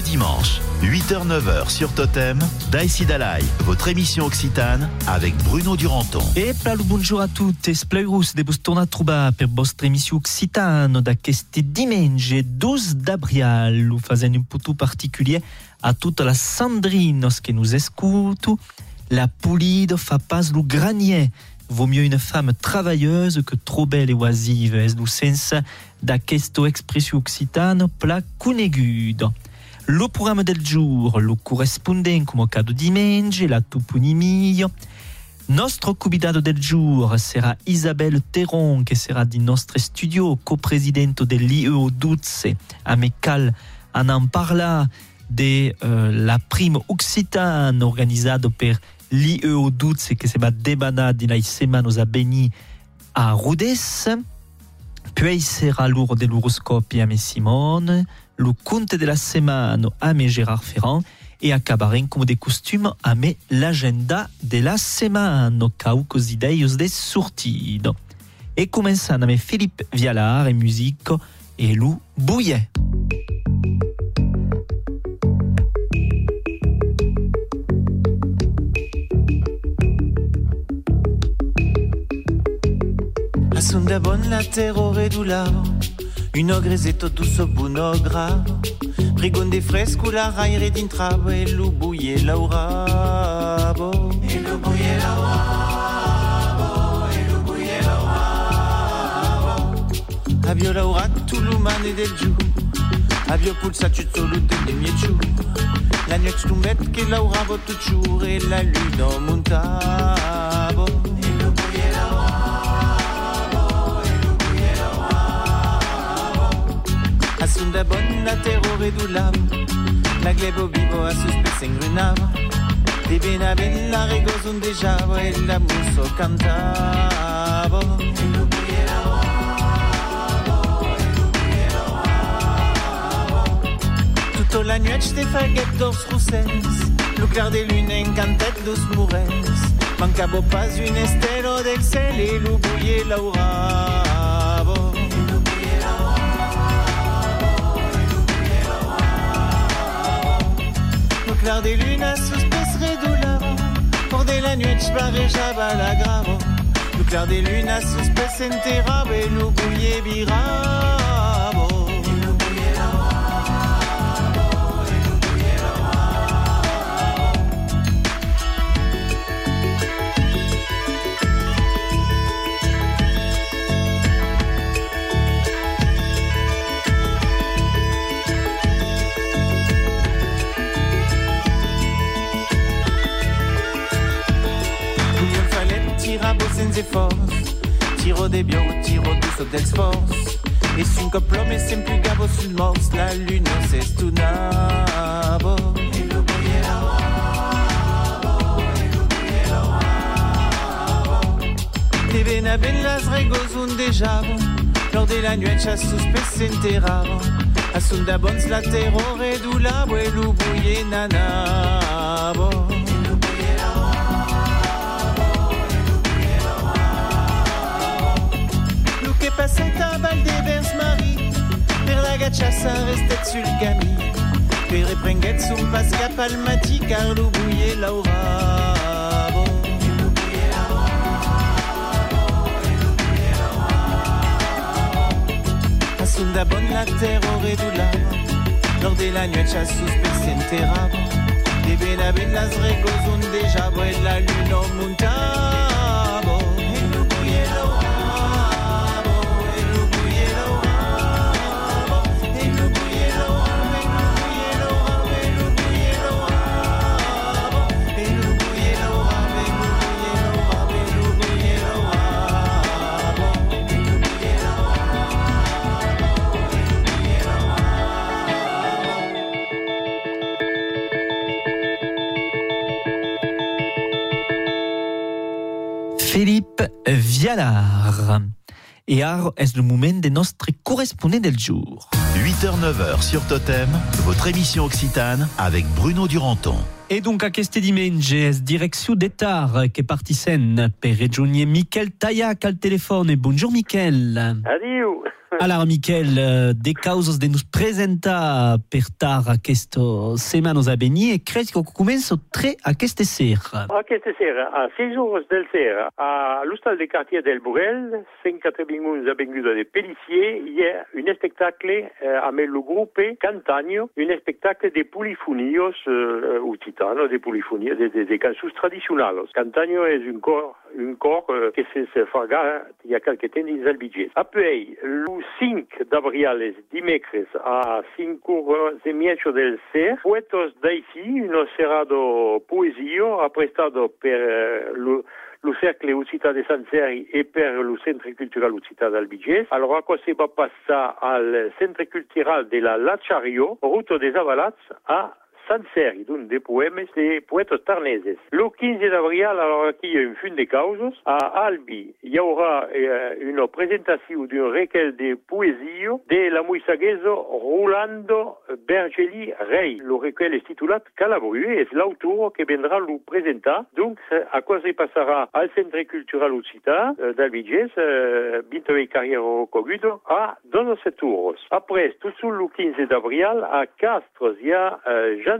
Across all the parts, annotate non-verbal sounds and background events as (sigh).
Le dimanche, 8h-9h sur Totem, Daïsi Dalai, votre émission occitane avec Bruno Duranton. E plalo bonjour a tutti, spleurus de tornar a trobar per vostra emissió occitano d'aqueste diumenge 12 d'abril, fazendo un puto particulier a toutes les sandrinos que nous escuto. La polide fa pas lo granier. Vaut mieux une femme travailleuse que trop belle et oisive, es du sens d'aquesta expression occitane pla coneguda. Lo programma del giorno corrispondente, come cada dimanche, la toponimia. Nostro convidado del giorno sarà Isabelle Terron, che sarà di nostro studio, co-presidente dell'IEO Duzze, a Mecal, a non parla de eh, la prima Occitane organizzata per l'IEO Duzze, che sarà debanata in semanas a Beni a Rudes. Puis sarà l'oro dell'oroscopio a Simone. Le Conte de la Semana avec Gérard Ferrand et a cabaret comme des costumes a l'agenda de la semaine caucos de sortida. Et começando avec Philippe Vialar et musique et Lou Bouillet. Bon la terre au une ogre ezetto duso bunogra Rigonde fresco la raire d'intrabo E lubuie laurabo. E lubuie laurabo E lubuie laurabo. Abio laurat tulumane del giù Abio pulsaccio solute di mieciù La nuit lumet che lauravo tu ciure La luna montavo sunt de La glebo vivo a la e la nuit, faguette d'ors rousses. Le clair des lunes, encantet dos mures. Mancabo pas une estero del et l'oubouillé l'aura. clair des lunes sus pesre dolaro Cordé la nuit barre jaba la gravo Le clair des lunes sus pesentera Belo gouillé bira. Tiro des bio, tiro du saut d'ex-force Et syncope l'homme et c'est plus gavo sul morse La lune c'est tout nabo Te vena ben las regos un dejavo Lors de la nuit chasse sous pesenteravo Asunda bons la terrore du labo Et l'oubouillé nanabo Vulgami, Pere Prengetsu, Pasca Palmati, Carlo Bouillet, Laura. Sunda bon la terre au redula Lors de la nuit chasse sous percentera De bena las déjà Boy la lune au montagne Et art est le moment de notre correspondant del jour? 8h-9h sur Totem, votre émission Occitane avec Bruno Duranton. Et donc a queste dimenges, direction d'Etar, che partissent per regione Michel Taillac al téléphone. Bonjour Michel. Adieu. (laughs) Alors Michel, eh, de causes de nous presenta per tar questo semanos a venir e credi che comenzo tre a queste sera. A questa sera, a 6 ore del sera, a l'hostal des quartiers del Bourrel, 591 avenue de Pellissier, il y a un spectacle euh, avec le groupe Cantagno, un spectacle de polifonios euh, occitano, de polifonios, de, de, de cançons tradicionals. Cantagno és un cor, un cor euh, que se, se farà il y a quelque temps dins el Vigés. Après, le 5 d'abril, dimecres, a 5 ore e mezzo del ser, poetos d'així, un serado poesio, apprestato per eh, lo, lo cercle Ucita de San Seri e per lo Centre Cultural Ucita d'Albigés. Alors, a quoi se va passar al Centre Cultural de la Lachario, route des Avalats, a Seri, d'un des poèmes de poètes tarneses. Le 15 d'avril, alors de causes, à Albi, y aura euh, une présentation d'un recueil de poésie de la muisagueso Rolando Bergeli Rey. Le recueil est titulé Calabru et l'auteur qui viendra le présenter. Donc, à quoi se passera al Centre Cultural Occita euh, d'Albigés, euh, bientôt carrière Cogudo, à 17 tours. Après, tout sur le 15 d'avril, à Castres, il y a euh, Jean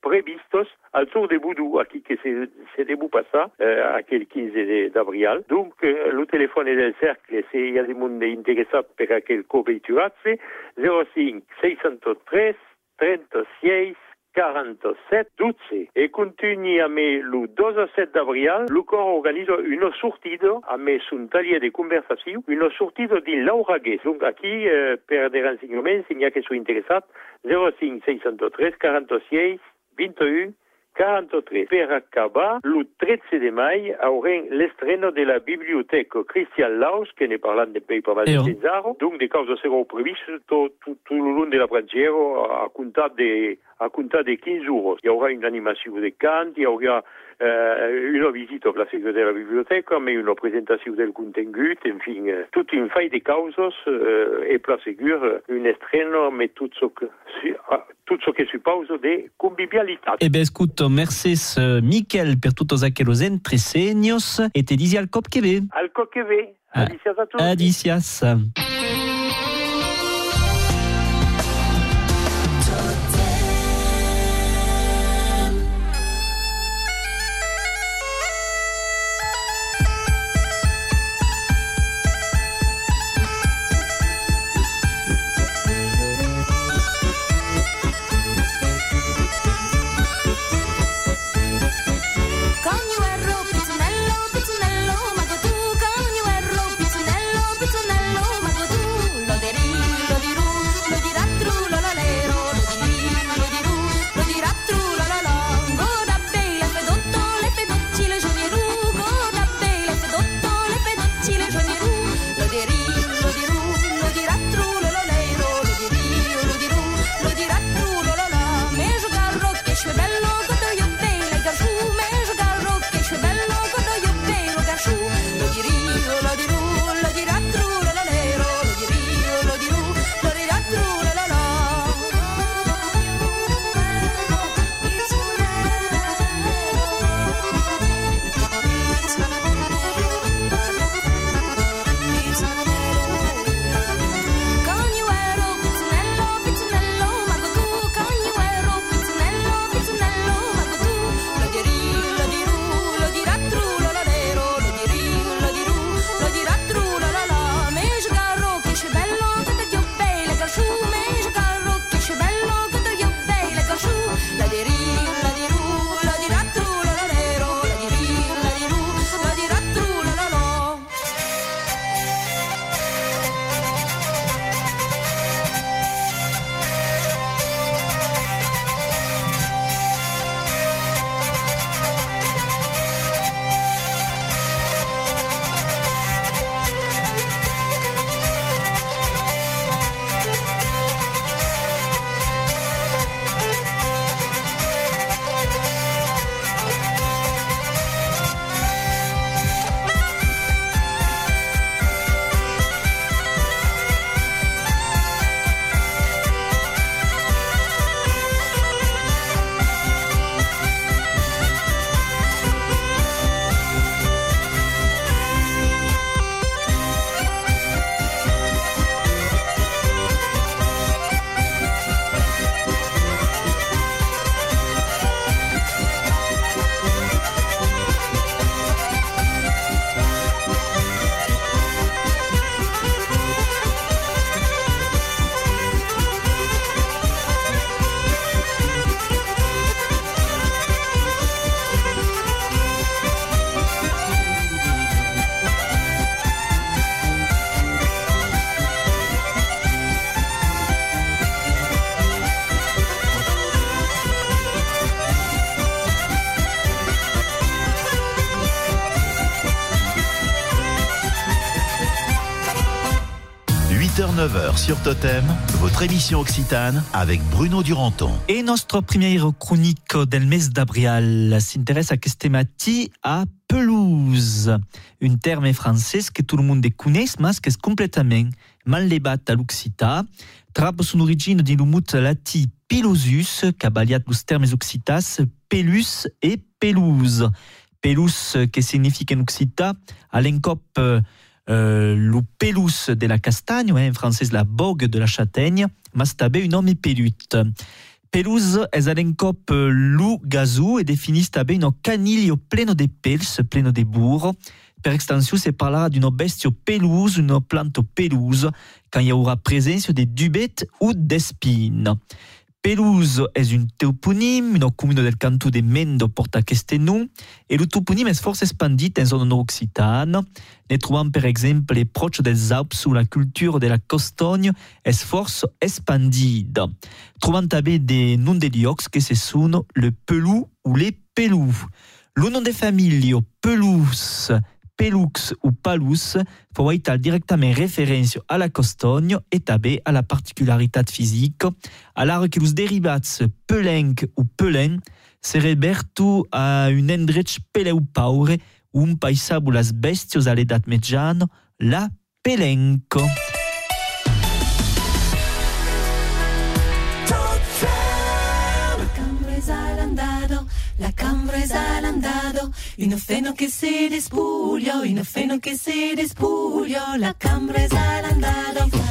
previstos al tour de Boudou, aquí que se, se debut passar euh, aquel 15 d'abril. Donc, euh, le téléphone del cercle, si hi ha des monde interessat per aquel coberturatze, 05 603 36 47 12 e continui a me le 17 d'avril, le corps organise une sortida a me son taller de conversació, une sortida de l'Auraguès. Donc aquí, euh, per des renseignements, si n'hi ha que interessat, 05 603 46 21 43. Per acabar, le 13 de mai haurem l'estreno de la biblioteca Christian Laus, que ne parlant de de Eo. Cesaro. Donc, de causes seront previstes tot, tot, tot le long de la Branchero a comptar de, a comptar de 15 jours. Il y aura une animation de cant, il y aura euh, une visite au de la biblioteca, mais une présentation del contengut, enfin, euh, toute une faille de causes euh, et place segure, un estreno, mais tout ce que, tout ce que suppose de convivialitat. Eh escuto, merces eh, Michel per tutos aquelos entresegnos e te disi al cop che ve. Al coqueve, Ah, a tutti. Adicias. 8h-9h sur Totem, votre émission Occitane avec Bruno Duranton. Et notre première chronique del mes d'abrial s'intéresse à questemati à pelouse. Une terme française que tout le monde connaît, mais que est complètement? Mal à l'Occita. Trappe son origine du lumut lati pilosus, cabaliat los termes occitas, pelus et pelouse. Pelus, qui signifie en occita, à l'encop euh, le pelus de la castagne, en français la bogue de la châtaigne, mas tabe un homme pelut. Pelouse est à l'encop lu gazou et définit tabe un caniglio pleno de pels, pleno de bourre. Per extension, c'est parlera d'une bestio pelouse, une plante pelouse, quand il y aura présence de dubettes ou d'espines. Pelouse est une toponyme, une commune del canto de Mendo porta aquest nom, et le toponyme est force expandit en zone nord-occitane. Ne trouvant per exemple proche des Alpes où la culture de la costogne est force expandida. Trouvant també des noms de liocs que se sont le pelou ou les pelous. Le nom de famille pelous pelux ou palus faut être directement référence à la costogne et tabé à la particularité physique, alors que les dérivats pelenc ou pelin serait bertu à une endrech peleu paure un paisab las bestios à l'edat mediano, la pelenco. L'andado, une feno che si despuglio, une feno che si despuglio, la cambresa l'andado, la cambresa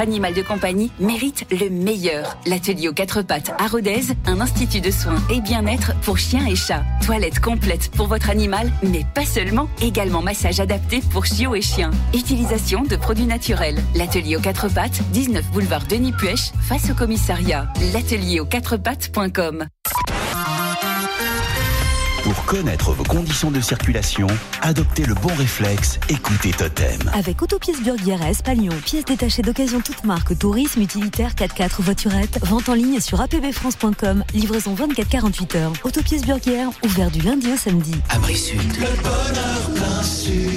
Animal de compagnie mérite le meilleur. L'atelier aux quatre pattes à Rodez, un institut de soins et bien-être pour chiens et chats. Toilette complète pour votre animal, mais pas seulement, également massage adapté pour chiots et chiens. Utilisation de produits naturels. L'atelier aux quatre pattes, 19 boulevard Denis Puech, face au commissariat. L'atelier aux quatre pattes.com. Connaître vos conditions de circulation, adoptez le bon réflexe, écoutez Totem. Avec Autopièces Burguière à Espalion, pièces détachées d'occasion toute marque, tourisme, utilitaire, 4x4, voiturette, vente en ligne sur apbfrance.com, livraison 24-48 heures. Autopièces Burguière, ouvert du lundi au samedi. Abri Sud.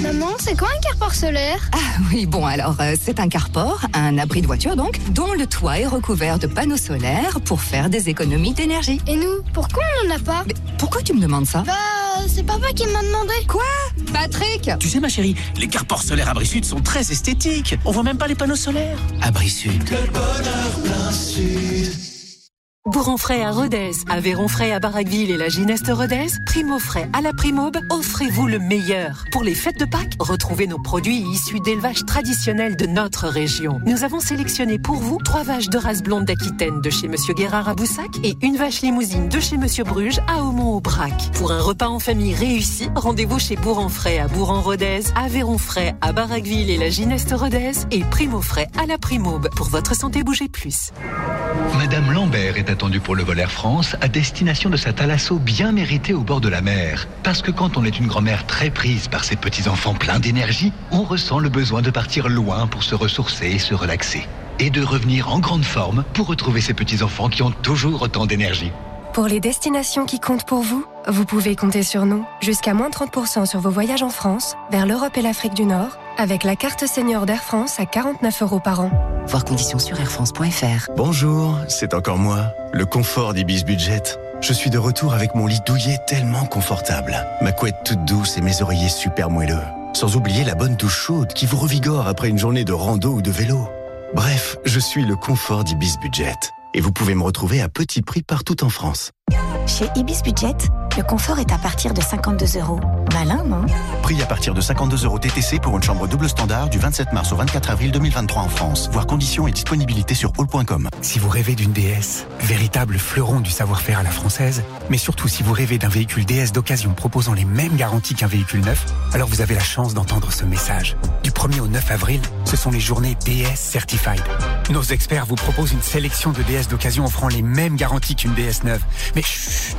Maman, c'est quoi un carport solaire? Ah oui, bon alors, euh, c'est un carport, un abri de voiture donc, dont le toit est recouvert de panneaux solaires pour faire des économies d'énergie. Et nous, pourquoi on n'en a pas? Mais pourquoi tu me demandes ça? Bah, c'est papa qui m'a demandé. Quoi Patrick Tu sais ma chérie, les carports solaires Abri Sud sont très esthétiques. On voit même pas les panneaux solaires. Abri Sud. Bourron-Frais à Rodez, Aveyron-Frais à Barraqueville et la Gineste Rodez, Primo-Frais à la Primaube, offrez-vous le meilleur. Pour les fêtes de Pâques, retrouvez nos produits issus d'élevage traditionnel de notre région. Nous avons sélectionné pour vous trois vaches de race blonde d'Aquitaine de chez Monsieur Guérard à Boussac et une vache limousine de chez Monsieur Bruges à Aumont-au-Brac. Pour un repas en famille réussi, rendez-vous chez Bourron-Frais à Bourron-Rodez, Aveyron-Frais à Barraqueville et la Gineste Rodez et Primo-Frais à la Primaube. Pour votre santé, bougez plus. Madame Lambert est attendue pour le vol France à destination de sa thalasso bien méritée au bord de la mer. Parce que quand on est une grand-mère très prise par ses petits-enfants pleins d'énergie, on ressent le besoin de partir loin pour se ressourcer et se relaxer. Et de revenir en grande forme pour retrouver ses petits-enfants qui ont toujours autant d'énergie. Pour les destinations qui comptent pour vous, vous pouvez compter sur nous. Jusqu'à moins 30% sur vos voyages en France, vers l'Europe et l'Afrique du Nord, avec la carte senior d'Air France à 49 euros par an. Voir conditions sur airfrance.fr. Bonjour, c'est encore moi, le confort d'Ibis Budget. Je suis de retour avec mon lit douillet tellement confortable, ma couette toute douce et mes oreillers super moelleux. Sans oublier la bonne douche chaude qui vous revigore après une journée de rando ou de vélo. Bref, je suis le confort d'Ibis Budget. Et vous pouvez me retrouver à petit prix partout en France. Chez Ibis Budget, le confort est à partir de 52 euros. Malin, non Prix à partir de 52 euros TTC pour une chambre double standard du 27 mars au 24 avril 2023 en France. Voir conditions et disponibilité sur all.com. Si vous rêvez d'une DS, véritable fleuron du savoir-faire à la française, mais surtout si vous rêvez d'un véhicule DS d'occasion proposant les mêmes garanties qu'un véhicule neuf, alors vous avez la chance d'entendre ce message. Du 1er au 9 avril, ce sont les journées DS Certified. Nos experts vous proposent une sélection de DS d'occasion offrant les mêmes garanties qu'une DS neuve. Mais chut,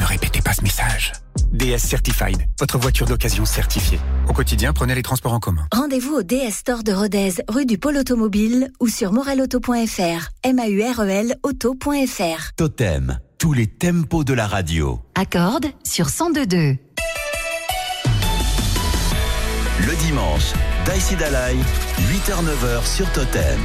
ne répétez pas ce message. DS Certified, votre voiture d'occasion certifiée. Au quotidien, prenez les transports en commun. Rendez-vous au DS Store de Rodez, rue du Pôle Automobile ou sur morelauto.fr. M-A-U-R-E-L auto.fr. Totem, tous les tempos de la radio. Accorde sur 1022. Le dimanche, Daïsi Dalai, 8h-9h sur Totem.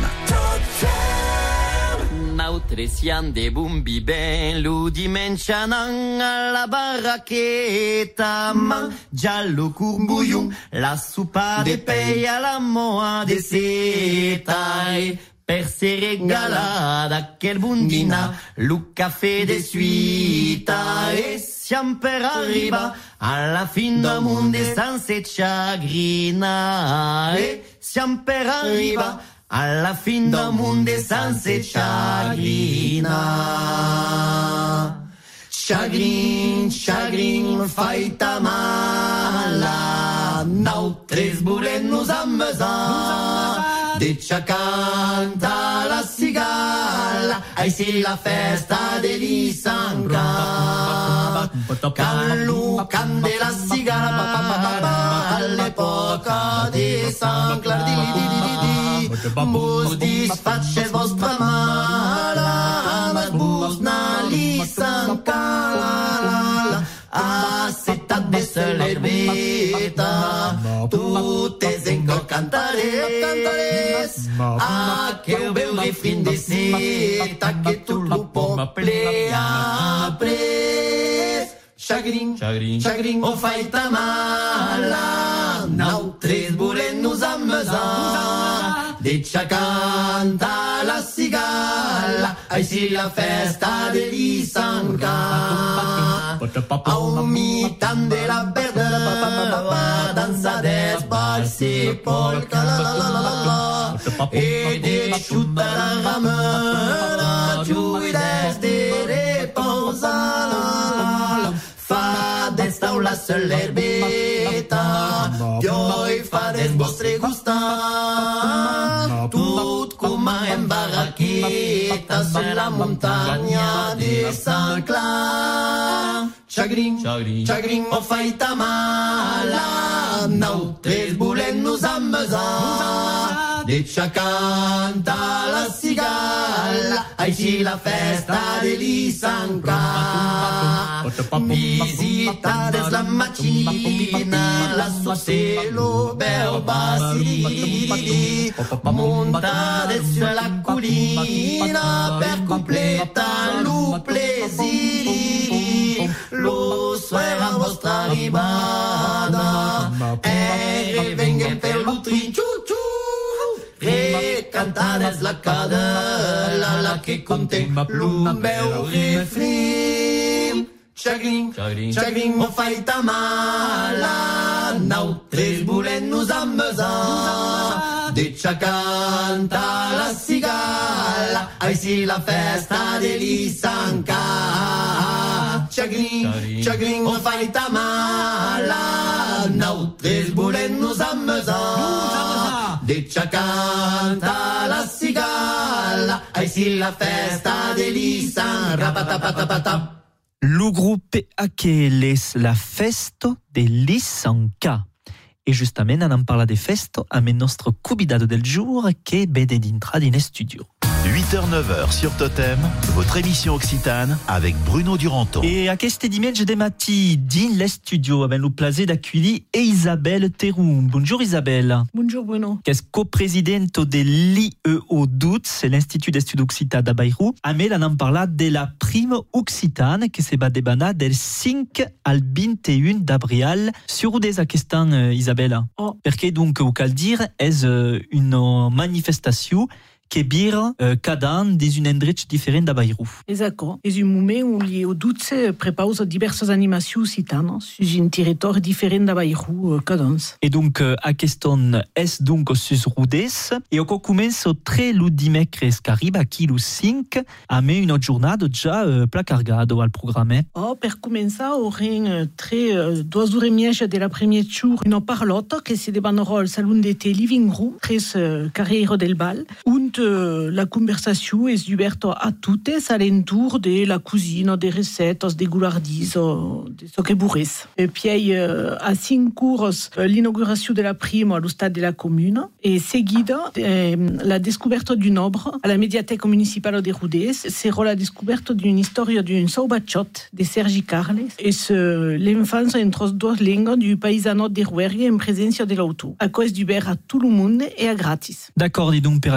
Nautresian de bumbi bello dimensianan alla barraqueta ma giallo curbuium la supa de peia la moa de setai. Per se regalada quel bundina lu caffè de suita. E siamo per arriba alla fin del mondo senza chagrina. E siamo per arriba alla fin del mondo senza chagrina. Chagrin, chagrin, faita mala, nautres bulen nos ammesa, de canta la cigala, ai si la festa dell'Isanca. Callu cande la cigala, all'epoca di San Clardini, Bus disface vostra mala, ma bus na lisancala, a seta de celerbita, tu te zenco cantares, a que eu veu refrim de seta, que tu lupo plea pres. Chagrin, chagrin, chagrin, o faita mala, nau tres bulen nos ammesa, de canta la cigala, ai si la festa dell'Isanca, au mitan de la berda, danza des balsi polca, la la la la la, e de chuta la ramena giuides de reposa fa desta la celerbeta pioi fa des vostre gustar tut coma en barraqueta sur la montagna de San Clar. Chagrin, chagrin, o faita mala Nosaltres volem nos amesar Deixa cantar la cigala Així la festa de l'Issanca Visita des la mattina La Socelo bel basili Montare su la collina Per completar lo plesiri Lo suera vostra arribada E vengan per l'utri ciu ciu Re cantades la La che conté lo meu refrim Chagrin, chagrin, mo faita mala. Nosaltres volem nos amesar Deixa canta la cigala Així la festa de l'Issanca Chagrin, chagrin, mo faita mala. Nosaltres volem nos amesar Deixa canta la cigala Així la festa de l'Issanca Rapatapatapatap Le groupe Aqueles la festo de l'Issanca. E justament on en parla de festo amb el nostre convidat del jour que ve de dintre din studio. 8h-9h sur Totem, votre émission occitane avec Bruno Duranto. Et aquest dimanche de matí din le studio avec le plaisir d'accueillir Isabelle Teroum. Bonjour Isabelle. Bonjour Bruno. Qui est co-présidente de l'IEO DUT, c'est l'Institut d'Estudes Occitans de Bayrou. Amel en parla de la prime occitane qui se va débanar del 5 al 21 d'abril. Sur des questions euh, Isabelle. Oh. Perché donc, au cal dire, est euh, une manifestation que bir euh, cada an des un endrets diferent de Bayrou. Exacte. És un moment où l'IEO DUT prepara diverses animacions occitanes sur un territoire différent de Bayrou cada an. Et donc, euh, a question est donc sus rudes, et on commence au très le dimecres à qui le 5, a me une journée déjà euh, placargado al programme. Oh, per començar, aurem euh, tre, euh, hores i mitja de la première jour una parlota que se debanarà al salon de té Living Room, tres euh, carrera del on euh, la conversation est ouverte a totes alentour de la cuisine, des recettes, des goulardis, euh, de ce que bourres. Et puis, euh, à cinq cours, euh, l'inauguration de la prime à l'stade de la commune, et seguida, euh, la découverte du nobre à la médiathèque municipale de Rodez, sera la découverte d'une histoire d'une saubachot de Sergi Carles, et ce, l'enfance entre deux langues du paysano de Rouergue en présence de l'auto, à cause du à tout le monde et à gratis. D'accord, dis donc, per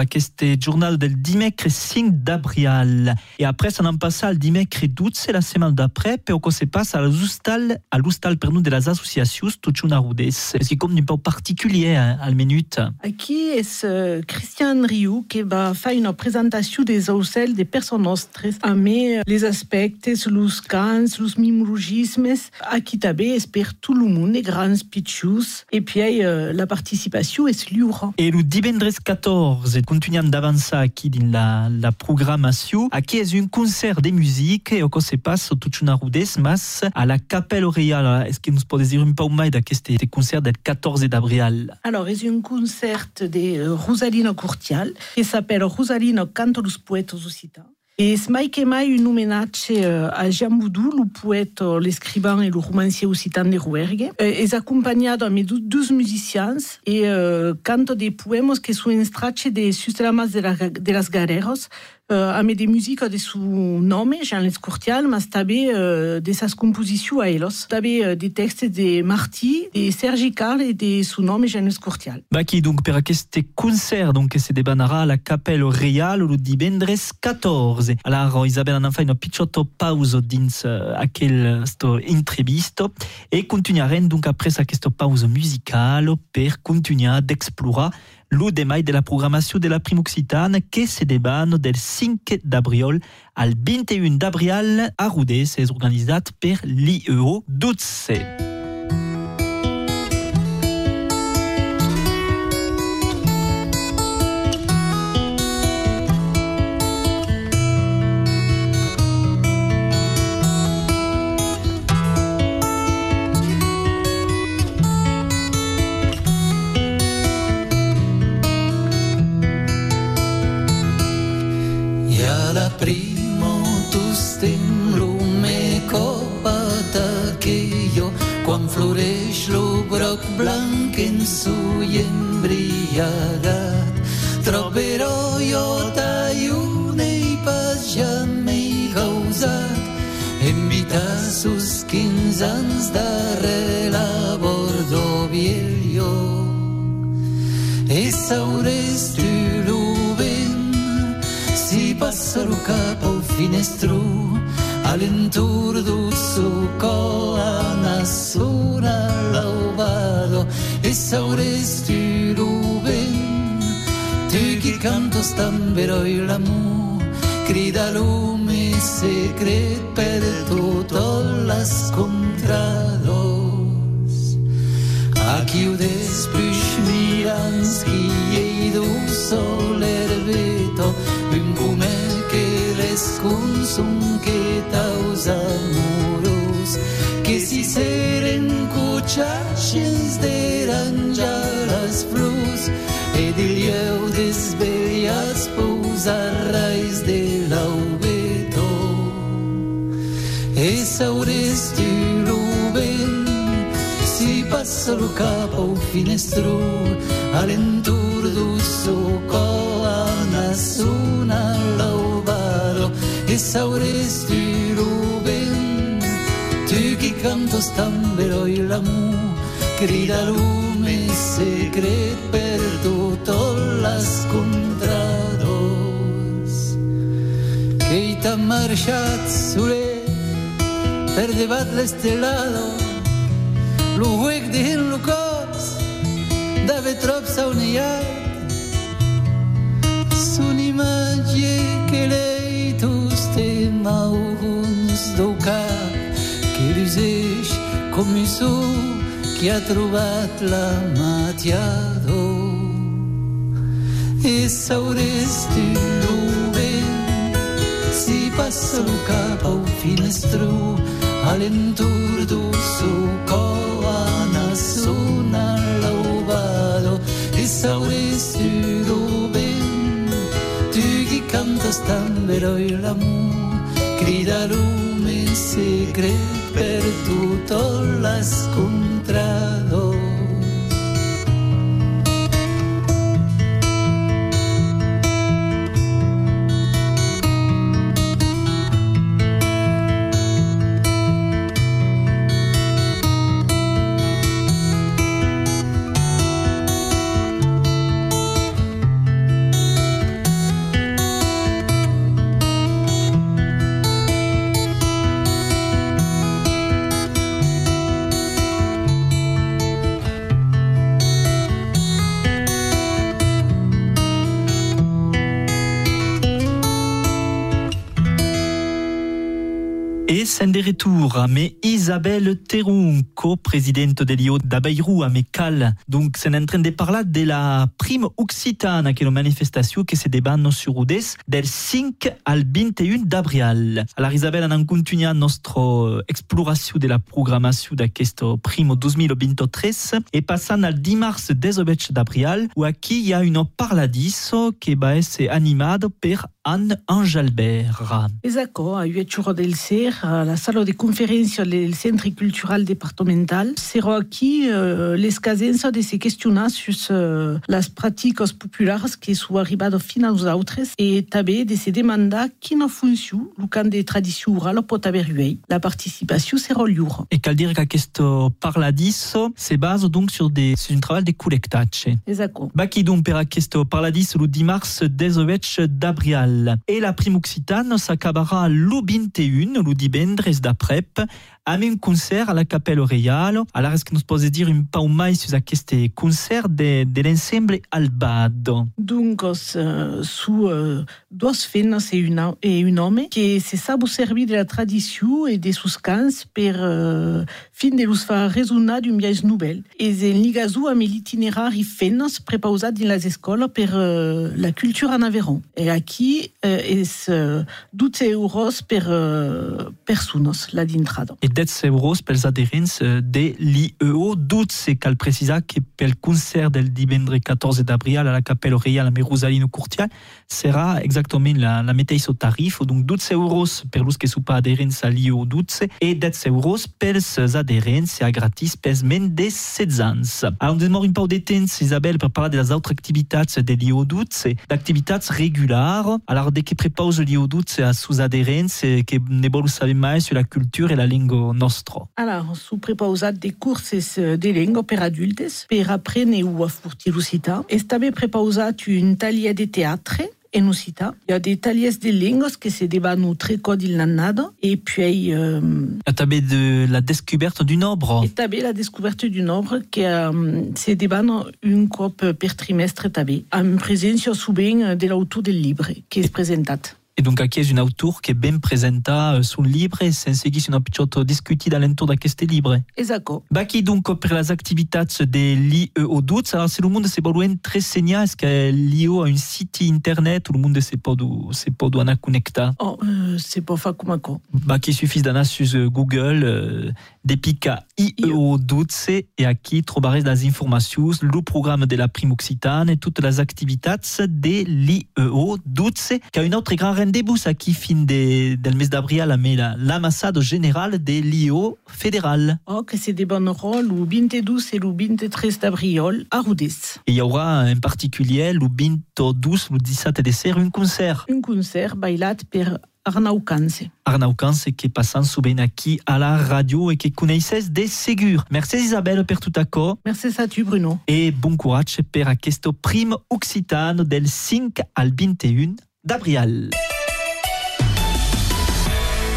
aquest journal del dimecres 5 d'abril. Et après, ça n'en passe al dimecres 12, c'est la semaine d'après, puis on se passe à l'hostal, à l'hostal, pardon, de les associations Tuchuna Rudes. C'est comme un peu particulier, hein, al minute. Aquí uh, Christian Riu que va fer una presentació des ocels de persones nostres amb uh, les aspectes, els cants, els mimologismes. Aquí també és per tot el món, grans, pitjos. Et puis uh, la participació és lliure. Et le divendres 14, continuant d'avançar aquí din la, la programmació, aquí és un concert de musique et on se passe a Tuchuna Rudes, mas a la Capella Real. Est-ce que nous podem dir un peu mai d'aquest concert del 14 d'abril? Alors, és un concert de uh, Rosalino Curtial que s'appelle Rosalino Canto los Poetos Occitans. Et mai que mai un homenatge euh, à Jean Boudou, le poète, euh, l'écrivain et le romancier occitan de Rouergue. Euh, est accompagné de mes douze musiciens et euh, cante des poèmes qui sont extraits des Sustelamas de, la, de las Gareros, euh, avec des musiques de son nom, Jean Lescourtial, mais també euh, de ses compositions à Elos. També euh, des textes de Martí, de Sergi Carl et de son nom, Jean Lescourtial. Qui donc per aquest concert donc se debanarà a la Capella Real le divendres 14. Alors Isabelle en fa una pitjota pausa dins uh, aquel sto entrevisto e continuarem donc après aquesta pausa musicale per continuar d'explorar lo demai de la programmació de la Prima Occitane que se deban del 5 d'abril al 21 d'abril a Rodez és organitzat per l'IEO 12. y embriagat. Troberò jo t'aiune i pas ja m'he causat. Em vita sus 15 anys darrere a Bordeaux jo. E saures tu l'ovent si passarò cap al finestro all'entorno e saures tu lo vent, tu che canto stambero l'amore, crida lume secret per tutto las contrados. A chiudes plus mirans qui ei du soler veto, un bume que les consum que taus amoros, que si seren cuchachens d'eranja las flus, e di lieu desveliats posar rais de l'aubeto. E saures tu lo vent, si passa lo capo al finestro, all'entur du suo colana suona l'aubaro. E saures tu lo vent, tu che canto stambero l'amore, crida lume secret per tutto las contrados. Che t'ha marciat sulle per debat l'estelado, lo huec de lo cos, dave trop sauniat, son imatge que lei tus te mauguns do cap, que l'useix com un su que ha trobat la matiado. E saures tu lo vent, si passa lo cap al finestro, all'entur du suo colana suona l'aubado, e saures tu lo vent, tu che cantas tambero l'amore, crida lume secret per tutto las contrados. Mais Isabelle Terron, co-présidente de l'IO d'Abeirou à Mécal. Donc, c'est en train de parler de la prime occitane, qui est une manifestation qui se débat sur Udes del 5 al 21 d'avril. Alors, Isabelle, on continue notre exploration de la programmation de cette prime 2023 et passant al dimanche 19 d'avril, où il y a une parladiso qui va être animée par Anne Angelbert. Esatto, a Uetxuro del Ser, la sala de conferència del Centre Cultural Departamental. Serò aquí uh, les casença de se questionar sus uh, les pràctiques populars que s'ho arribat fins als altres e també de se demandar quina funció el camp de tradició oral pot haver ell. La participació serà lliure. Et cal dire qu'aquest parladiso se base donc sur, des, sur un travail de collectatge. Esatto. Baki donc per aquest parladiso le dimarts 19 Et la prime occitane 21, le divendres d'après, amb un concert a la Capella Reial. Alors, est-ce que nous pouvons dire un peu mai sur aquest concert de, de l'ensemble Albado? Donc, uh, sous uh, dues feines et, et un home que se sap servir de la tradició e de sus cants per uh, fin de los fa resonar d'un viatge nouvel. És en ligazu amb l'itinerari feines prepausat dins les escoles per uh, la cultura en Aveyron. E aquí uh, és uh, 12 euros per uh, persones la d'intrada. Et 10 euros pels adherents de l'IEO. Dutze cal precisa que concert del divendre 14 d'abril à la Capella Reial a Merusalino Curtial sera exactement la, tarif, donc 12 euros per l'IEO Dutze et 10 euros pels a gratis pels men de 16 ans. Alors, on demora un de temps, Isabel, per parlar de les autres activitats de l'IEO. Alors, de que l'IEO a ne sur la culture et la nostra. Alors, sous prepausat de curses de lengua per adultes, per aprendre ou a furtir l'occità. És també prepausat un taller de teatre en occità. Il y a des taliers de lengua que se deban très code il nada. Et puis, euh, A també de la descoberta d'un obra. et també la découverte d'une œuvre que euh, se deban un cop per trimestre també, en presència sovint de l'autor del llibre que és presentat. Et donc, aquí és un autor que ben presenta son livre sense que una pitjot discutit a l'entorn d'aquest livre. Exacte. Baki donc per les activitats de l'IEO Dutz, alors si le monde se voluen très senya, est-ce que l'IEO a un site internet où le monde se pot, se pot anar connectar? Oh, euh, c'est pas fa com aco. Baki suffit d'anar sur Google, euh, de picar IEO Dutz et aquí trobarez les informacions, le programme de la prime occitane et toutes les activitats de l'IEO Dutz, qui a une autre grand rendez-vous aquí fin de, del mes d'abril a la l'amassade générale de l'IEO fédéral. Oh, que c'est des bonnes rôles, ou 22 et le 23 d'abril à Roudès. Et il y aura en particulier le 22, le 17 décembre, un concert. Un concert bailat per Arnau Canse. Arnau Canse qui passe souvent aquí à la radio et qui connaissez des ségur. Merci Isabelle per tout accord. Merci à tu Bruno. Et bon courage per aquesta prime occitane del 5 al 21 d'abril.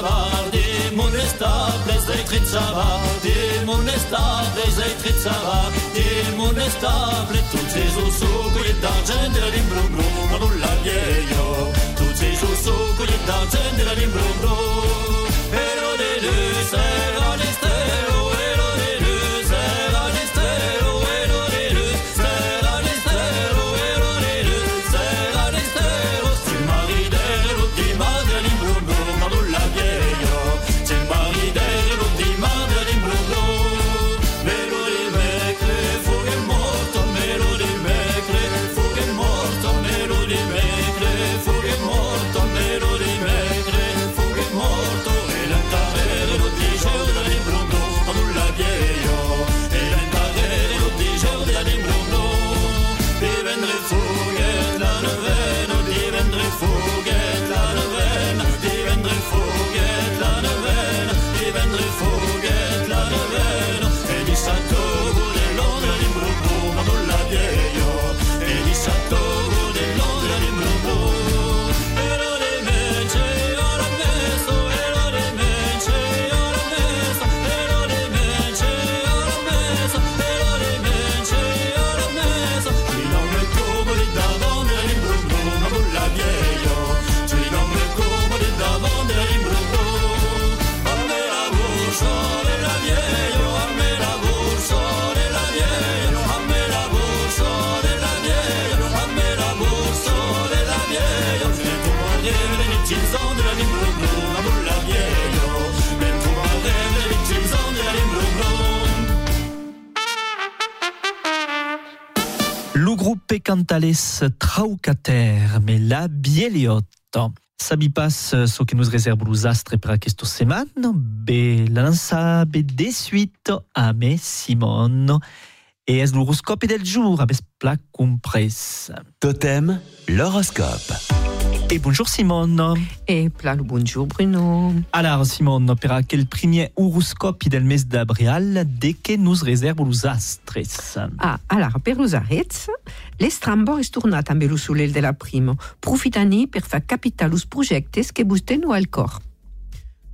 Sava, demon estab, les eitrit Sava, demon estab, les eitrit Sava, demon estab, les tu Gesù su cui da gender in brum brum, ma nulla lieio, tu Gesù su. Cantales traucater, mais la bieliot. Sabi pas ce que nous réserve los astres per aquesta setmana, be la lança be de suite a me Simon. Et est l'horoscope del jour, avec pla compres. Totem, l'horoscope. Et bonjour Simone. Et plein le bonjour Bruno. Alors Simone, per quel premier horoscope del mes d'abril, de que nous réserve los astres? Ah, alors, per los arrets, l'estrambor és tornat amb el solel de la prima. Profitani per fer capitar los projectes que vostè no al cor.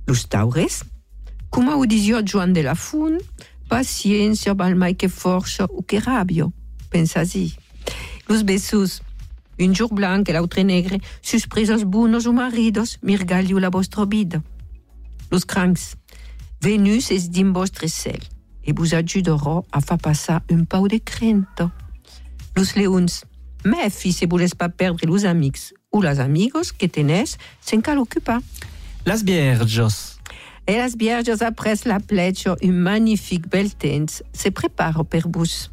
Los taures, com ho disió Joan de la Fun, paciència val mai que força o que ràbio. Pensa-hi. Los besos, un jour blanc e l'altre negre, sus presos bunos o maridos, mirgalio la vostra vida. Los crancs, Venus és din vostre cel e vos ajudarà a fa passar un pau de crenta. Los leons, mefi se voles pas perdre los amics o las amigos que tenés sen cal ocupar. Las vierges. E las vierges après la plecha un magnific bel temps se prepara per vos.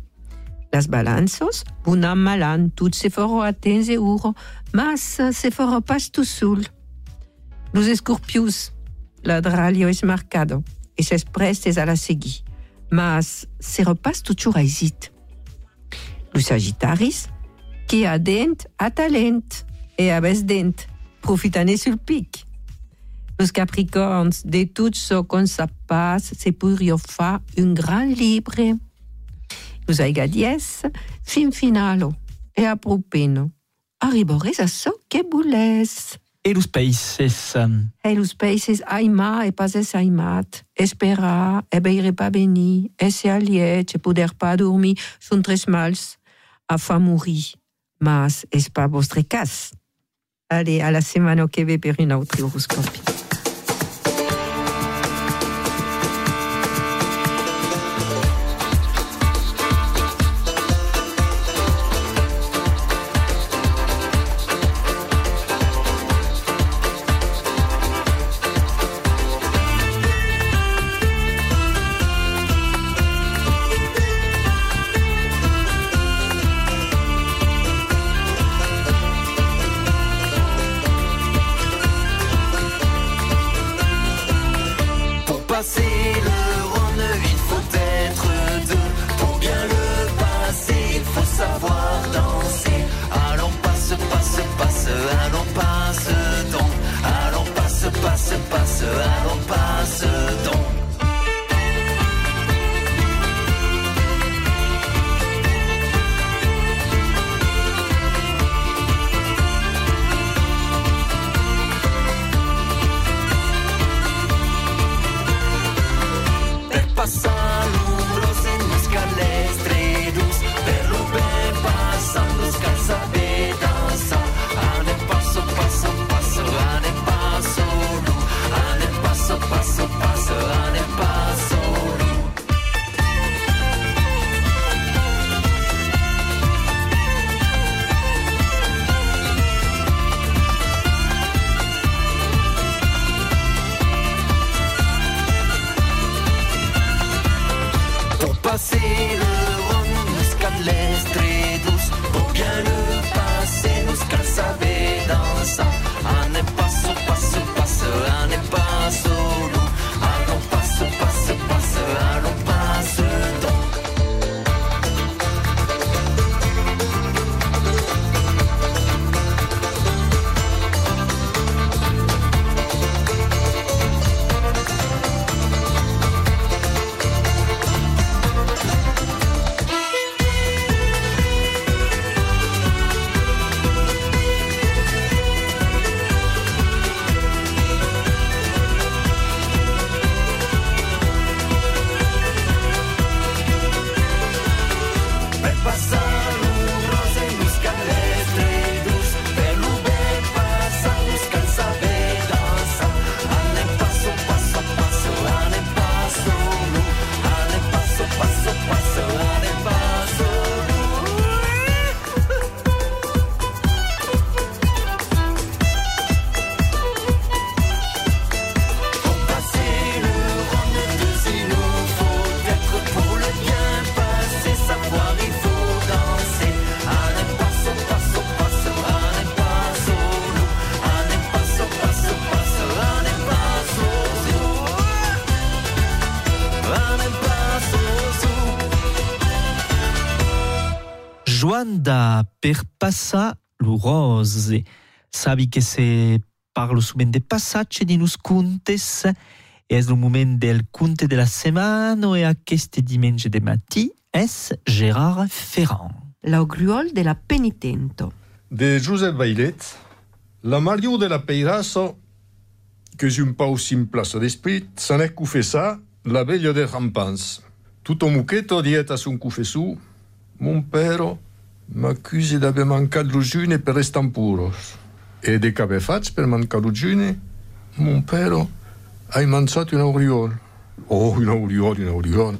Las balanços, un an malan, tot se farà a temps e uro, mas se farà pas tout sul. Los escorpius, la dralio es marcado, e ses prestes a la seguir, mas se repas tot xuraisit. Los sagittaris, qui a dent, a talent, e a dent, profitane sul pic. Los capricorns, de tot so con sa pas, se podria fa un gran libre. Los aigadies, fin finalo, e apropeno. Arribores a so que los países. E los países aimar e pas es aimat, esperar e beire pas venir, e se aliet e poder pas dormir, són tres mals a fa. Mas és pas vostre cas. Allez, à la semana que ve per un. Da per passa lo rose. Sabi che se parlo suben de passacce di nus contes, e es lo moment del conte de la setmana e a queste dimension de matí es Gérard Ferrand. L'augruol de la penitento. De Joseph Bailet, la Mario de la Peirasso, que j'ai un pau simple d'esprit, s'en est confessa la veglia de rampans. Tutto muchetto dieta su un confessù, mon père m'accuse d'aver mancat l'ugine per restar puros. E de che faig per mancar l'ugine, mon père hai mangiato un auriol. Oh, un auriol, un auriol.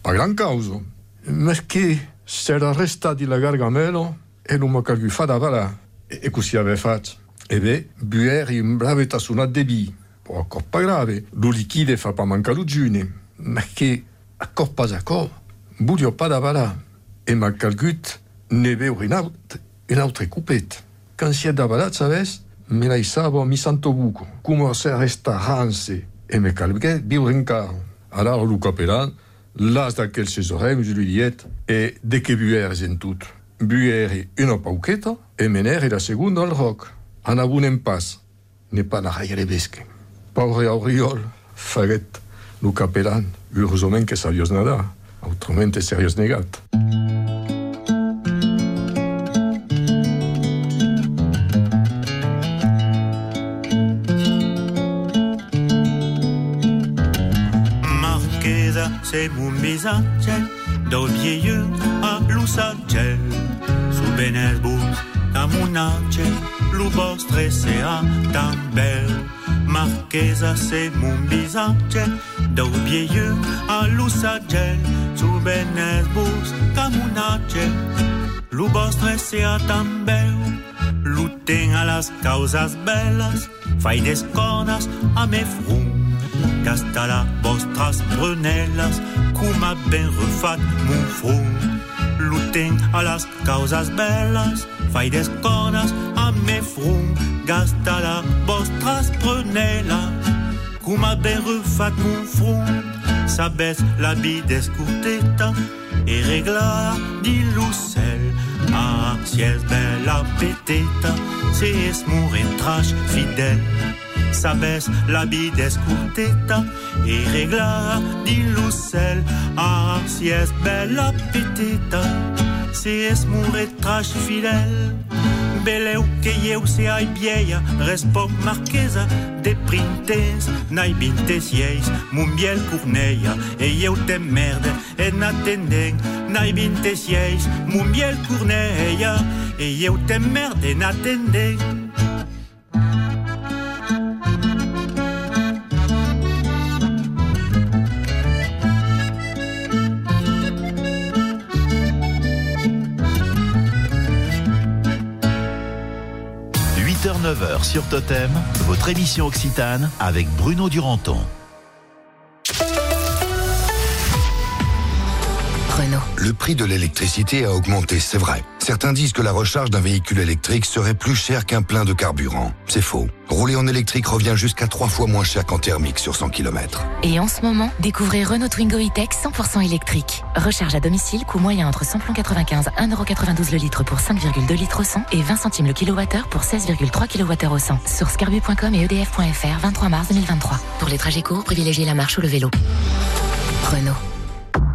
Pa gran causa. Perché s'era restati la gargamelo e non m'ha che fa da bala. E, e così aveva fatto. E beh, bueri in brave tassunat de bi. Po coppa grave. Lo liquide fa pa manca l'ugine. Ma che a coppa a cop, buio pa da bala. e m'a calgut ne veu un alt un altre coupet. Quand si et d'avalat sabes, me la isava mi santo buco, com se resta ranse e me calguet viu un car. Alors lo capelan, l'as d'aquel ses oreus, je lui diet, e de que buères en tout. Buère una pauqueta e mener la segunda al roc. An abun en pas, ne pa na raire besque. Pauvre Auriol, faguet lo capelan, urzomen que sabios nadar. Autramente serios negat. Marchesa, c'est mon visage, do vieilleux a l'usagel, su Benesbus, a munace, lu vostre sea tan bel. Marchesa, c'est mon visage, do vieilleux a l'usagel, su Benesbus, a munace, lu vostre sea tan bel. Luten a las causas bellas, fai desconas a me frum. Gasta la vostras brunellas, cum a ben refat mon front. Luten a las causas bellas, fai desconas a me frum. Gasta la vostras brunellas, cum a ben refat mon front. Sabes la bi descurteta, e regla di lucel. Ah, si es bella peteta, si es mourir trash fidèle. Sabes la bi descurteta, e regla di lucel. Ah, si es bella peteta, si es mourir trash fidèle. Beleu que eu se ai vieia, respoc marquesa de printes, nai vintes ieis, mun biel curneia, e eu te merde, e n'atendeng, nai vintes mun biel curneia, e eu te merde, n'atendeng. – 8h-9h sur Totem, votre émission Occitane avec Bruno Duranton. Le prix de l'électricité a augmenté, c'est vrai. Certains disent que la recharge d'un véhicule électrique serait plus cher qu'un plein de carburant. C'est faux. Rouler en électrique revient jusqu'à trois fois moins cher qu'en thermique sur 100 km. Et en ce moment, découvrez Renault Twingo E-Tech 100% électrique. Recharge à domicile, coût moyen entre 100 95, 1,92€ le litre pour 5,2 litres au 100 et 20 centimes le kilowattheure pour 16,3 kWh au 100. Sur scarbu.com et edf.fr, 23 mars 2023. Pour les trajets courts, privilégiez la marche ou le vélo. Renault.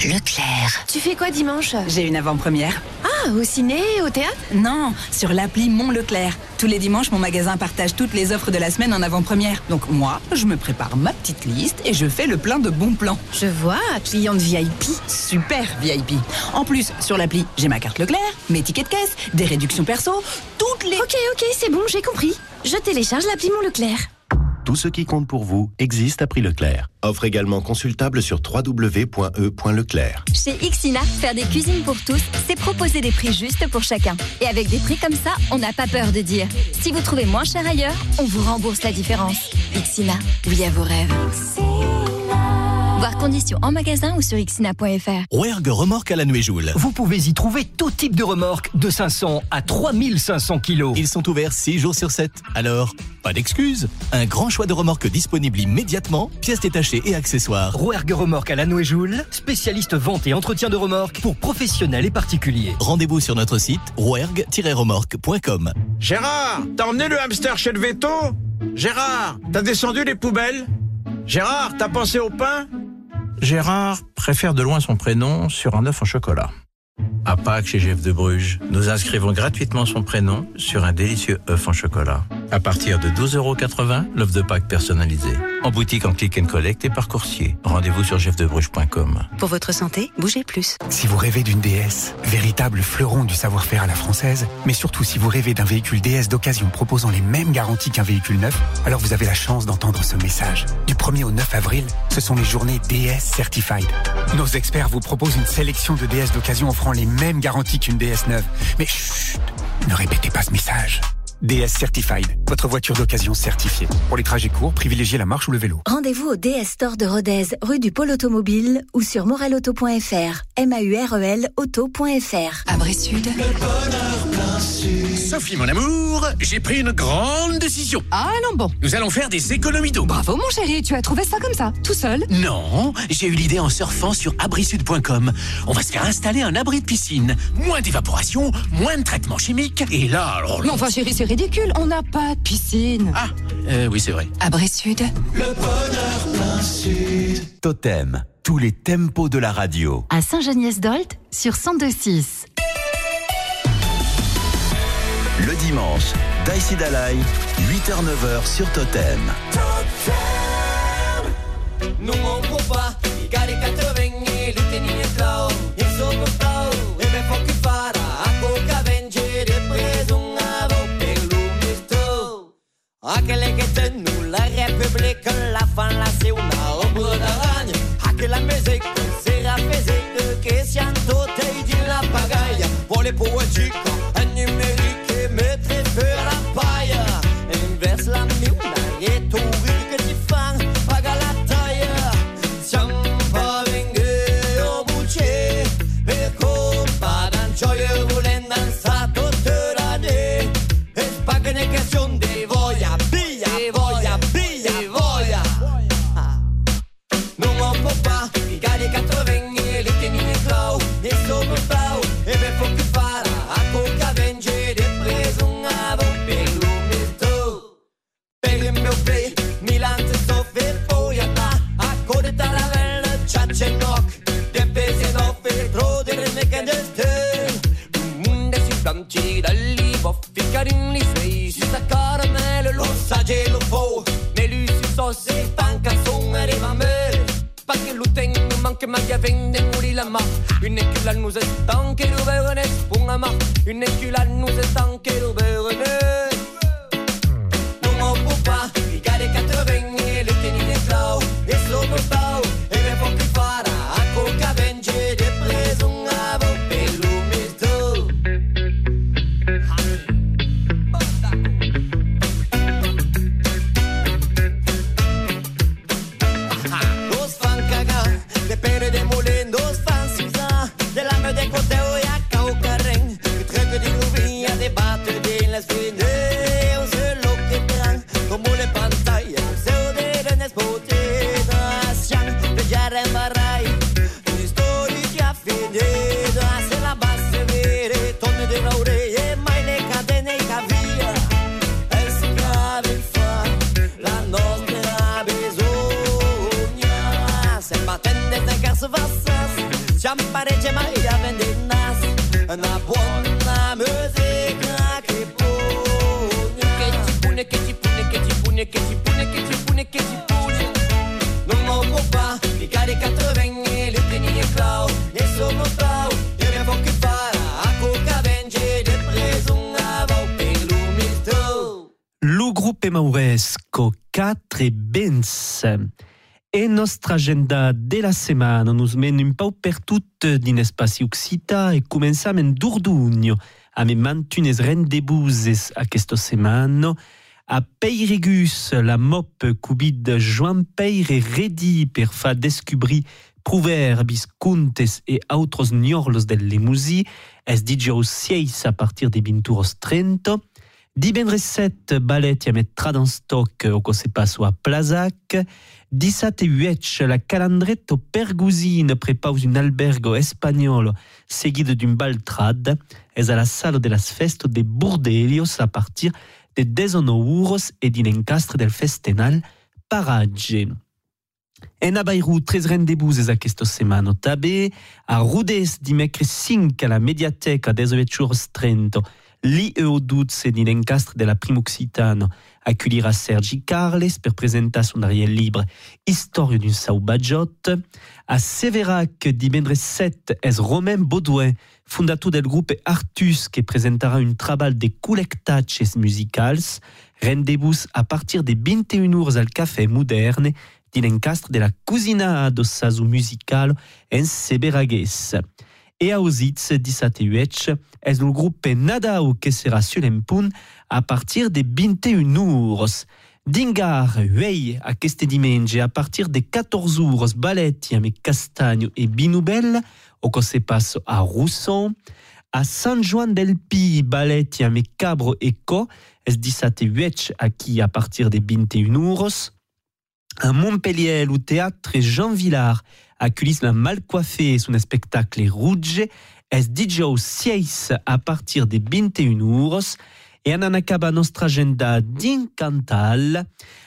Leclerc. Tu fais quoi dimanche? J'ai une avant-première. Ah, au ciné, au théâtre? Non, sur l'appli Mon Leclerc. Tous les dimanches, mon magasin partage toutes les offres de la semaine en avant-première. Donc moi, je me prépare ma petite liste et je fais le plein de bons plans. Je vois, cliente VIP. Super VIP. En plus, sur l'appli, j'ai ma carte Leclerc, mes tickets de caisse, des réductions perso, toutes les... Ok, ok, c'est bon, j'ai compris. Je télécharge l'appli Mon Leclerc. Tout ce qui compte pour vous existe à prix Leclerc. Offre également consultable sur www.e.leclerc. Chez Ixina, faire des cuisines pour tous, c'est proposer des prix justes pour chacun. Et avec des prix comme ça, on n'a pas peur de dire. Si vous trouvez moins cher ailleurs, on vous rembourse la différence. Ixina, oui à vos rêves. Voir conditions en magasin ou sur xina.fr. Rouergue remorque à la Nuéjoule. Vous pouvez y trouver tout type de remorques de 500 à 3500 kilos. Ils sont ouverts 6 jours sur 7. Alors, pas d'excuses. Un grand choix de remorques disponible immédiatement, pièces détachées et accessoires. Rouergue remorque à la Noéjoule, spécialiste vente et entretien de remorques pour professionnels et particuliers. Rendez-vous sur notre site rouergue-remorque.com. Gérard, t'as emmené le hamster chez le veto? Gérard, t'as descendu les poubelles? Gérard, t'as pensé au pain? Gérard préfère de loin son prénom sur un œuf en chocolat. À Pâques chez Jeff de Bruges, nous inscrivons gratuitement son prénom sur un délicieux œuf en chocolat. À partir de 12,80€, l'œuf de Pâques personnalisé. En boutique en click and collect et par coursier. Rendez-vous sur jeffdebruges.com. Pour votre santé, bougez plus. Si vous rêvez d'une DS, véritable fleuron du savoir-faire à la française, mais surtout si vous rêvez d'un véhicule DS d'occasion proposant les mêmes garanties qu'un véhicule neuf, alors vous avez la chance d'entendre ce message. Du 1er au 9 avril, ce sont les journées DS Certified. Nos experts vous proposent une sélection de DS d'occasion offrant les mêmes garanties qu'une DS neuve. Mais chut, ne répétez pas ce message. DS Certified, votre voiture d'occasion certifiée. Pour les trajets courts, privilégiez la marche ou le vélo. Rendez-vous au DS Store de Rodez, rue du Pôle Automobile ou sur morelauto.fr. M-A-U-R-E-L auto.fr. Abri Sud. Sophie, mon amour, j'ai pris une grande décision. Ah non, bon. Nous allons faire des économies d'eau. Bravo, mon chéri, tu as trouvé ça comme ça, tout seul Non, j'ai eu l'idée en surfant sur abrisud.com. On va se faire installer un abri de piscine. Moins d'évaporation, moins de traitement chimique. Et là, alors. Mais enfin, chéri, c'est ridicule, on n'a pas de piscine. Ah, euh, oui, c'est vrai. Abri Sud. Le bonheur plein sud. Totem, tous les tempos de la radio. À Saint-Geniès-d'Olt sur 1026. Le dimanche, Daisy Dalai, 8h-9h sur Totem. Non aquele che te nulla repubblica la fan la c'est una ombre d'aragne anche la musique sera physique che siano tutti di la pagaia vuole poetica e mauresco 4 e Benz. E nostra agenda de la setmana nos mena un pau per tot din espaci occità e començam en Durdugno, a me mantunes rendebuses aquesta setmana A Peiregus, la mop cubid Joan Peire redi per fa descubri proverbis, contes e autros gnorlos del Lemusi, es digio 6 a partir de binturos 30. Divendres 7, ballet met trad en stock o co se passo a Plazac. 17 e 8, la calandretto pergusine prepaus un albergo espagnol seguido d'un baltrad, es a la sala de las festo de Burdelios a partir de 19 euros e din encastre del festenal Parage. En a Bayrou, 13 rendezvous es aquesta setmana tabe, a Rodez dimecres 5 a la Mediateca 18 euros 30, li e o dutze din encastre de la Prima Occitano accueillira Sergi Carles per presentar son ariel libre Historia d'un Saubajot. A Severac, divendres 7, es Romain Baudouin, fondateur del grupo Artus, que presentarà un treball de collectatges musicals. Rendezvous a partir de 21 horas al Café Moderne, din encastre de la Cusina do Sasu Musical en Seberagues. E a Ositz, 17 e 8, es el grupo Nadao que serà sur a partir de 21 horas. Dingar, Huey, a este diumenge, a partir de 14 horas, ballet amb Castagno e Binubel, o que se passe a Rousson. A Sant Joan del Pi, ballet amb Cabro e Co, es 17 e 8, aquí a partir de 21 horas. A Montpellier, o théâtre Jean Villard accueille la Malcoiffée son spectacle Rouge, es DJ 6 a partir de 21 horas. E en acaba nostra agenda d'Incantal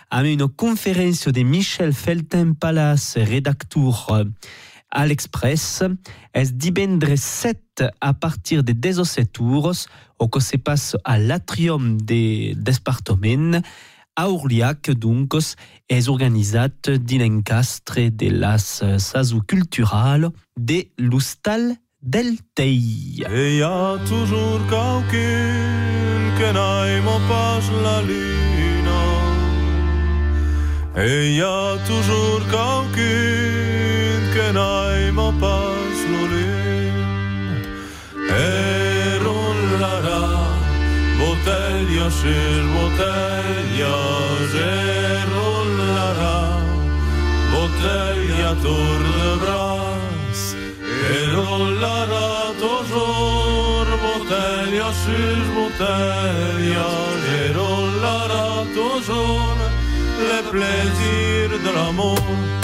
amb una conferència de Michel Felten Palas, redacteur à l'Express, es divendres 7 a partir de 17 horas, o que se passe à l'atrium de d'Espartomen, a Orliac, donc, es organitzat din encastre de las sasu cultural de l'Hostal del Tei. Et y a toujours quelqu'un que n'aime pas la lune. Et y a toujours quelqu'un que n'aime pas roulara, botella tour de bras. Et rollara botella Et rollara toujours le plaisir de l'amour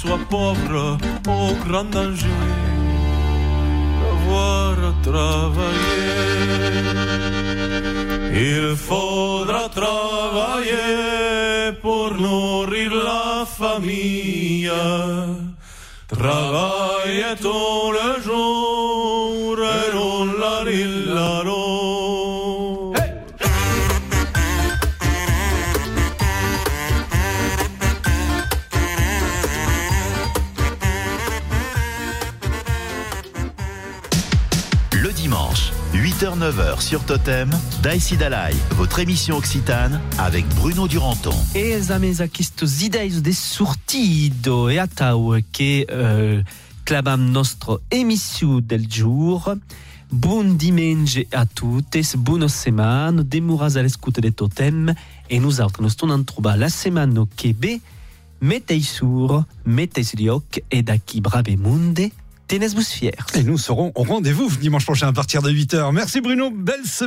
soit pauvre, au grand danger d'avoir à travailler. Il faudra travailler pour nourrir la famille. Travailler tout sur Totem, Daïsi Dalai, votre émission occitane avec Bruno Duranton. E a questos ideias de surtido e atau che eh, clavam nostro emissio del jour. Buon dimanche a tuttes, buona setmana, demuras a l'escuta de Totem e nosaltres nos tornem a trobar la setmana que ve. Mettez sur, mettez l'ioc e d'aquí brave munde, tenez-vous fiers. Et nous serons au rendez-vous dimanche prochain à partir de 8h. Merci Bruno, belle semaine.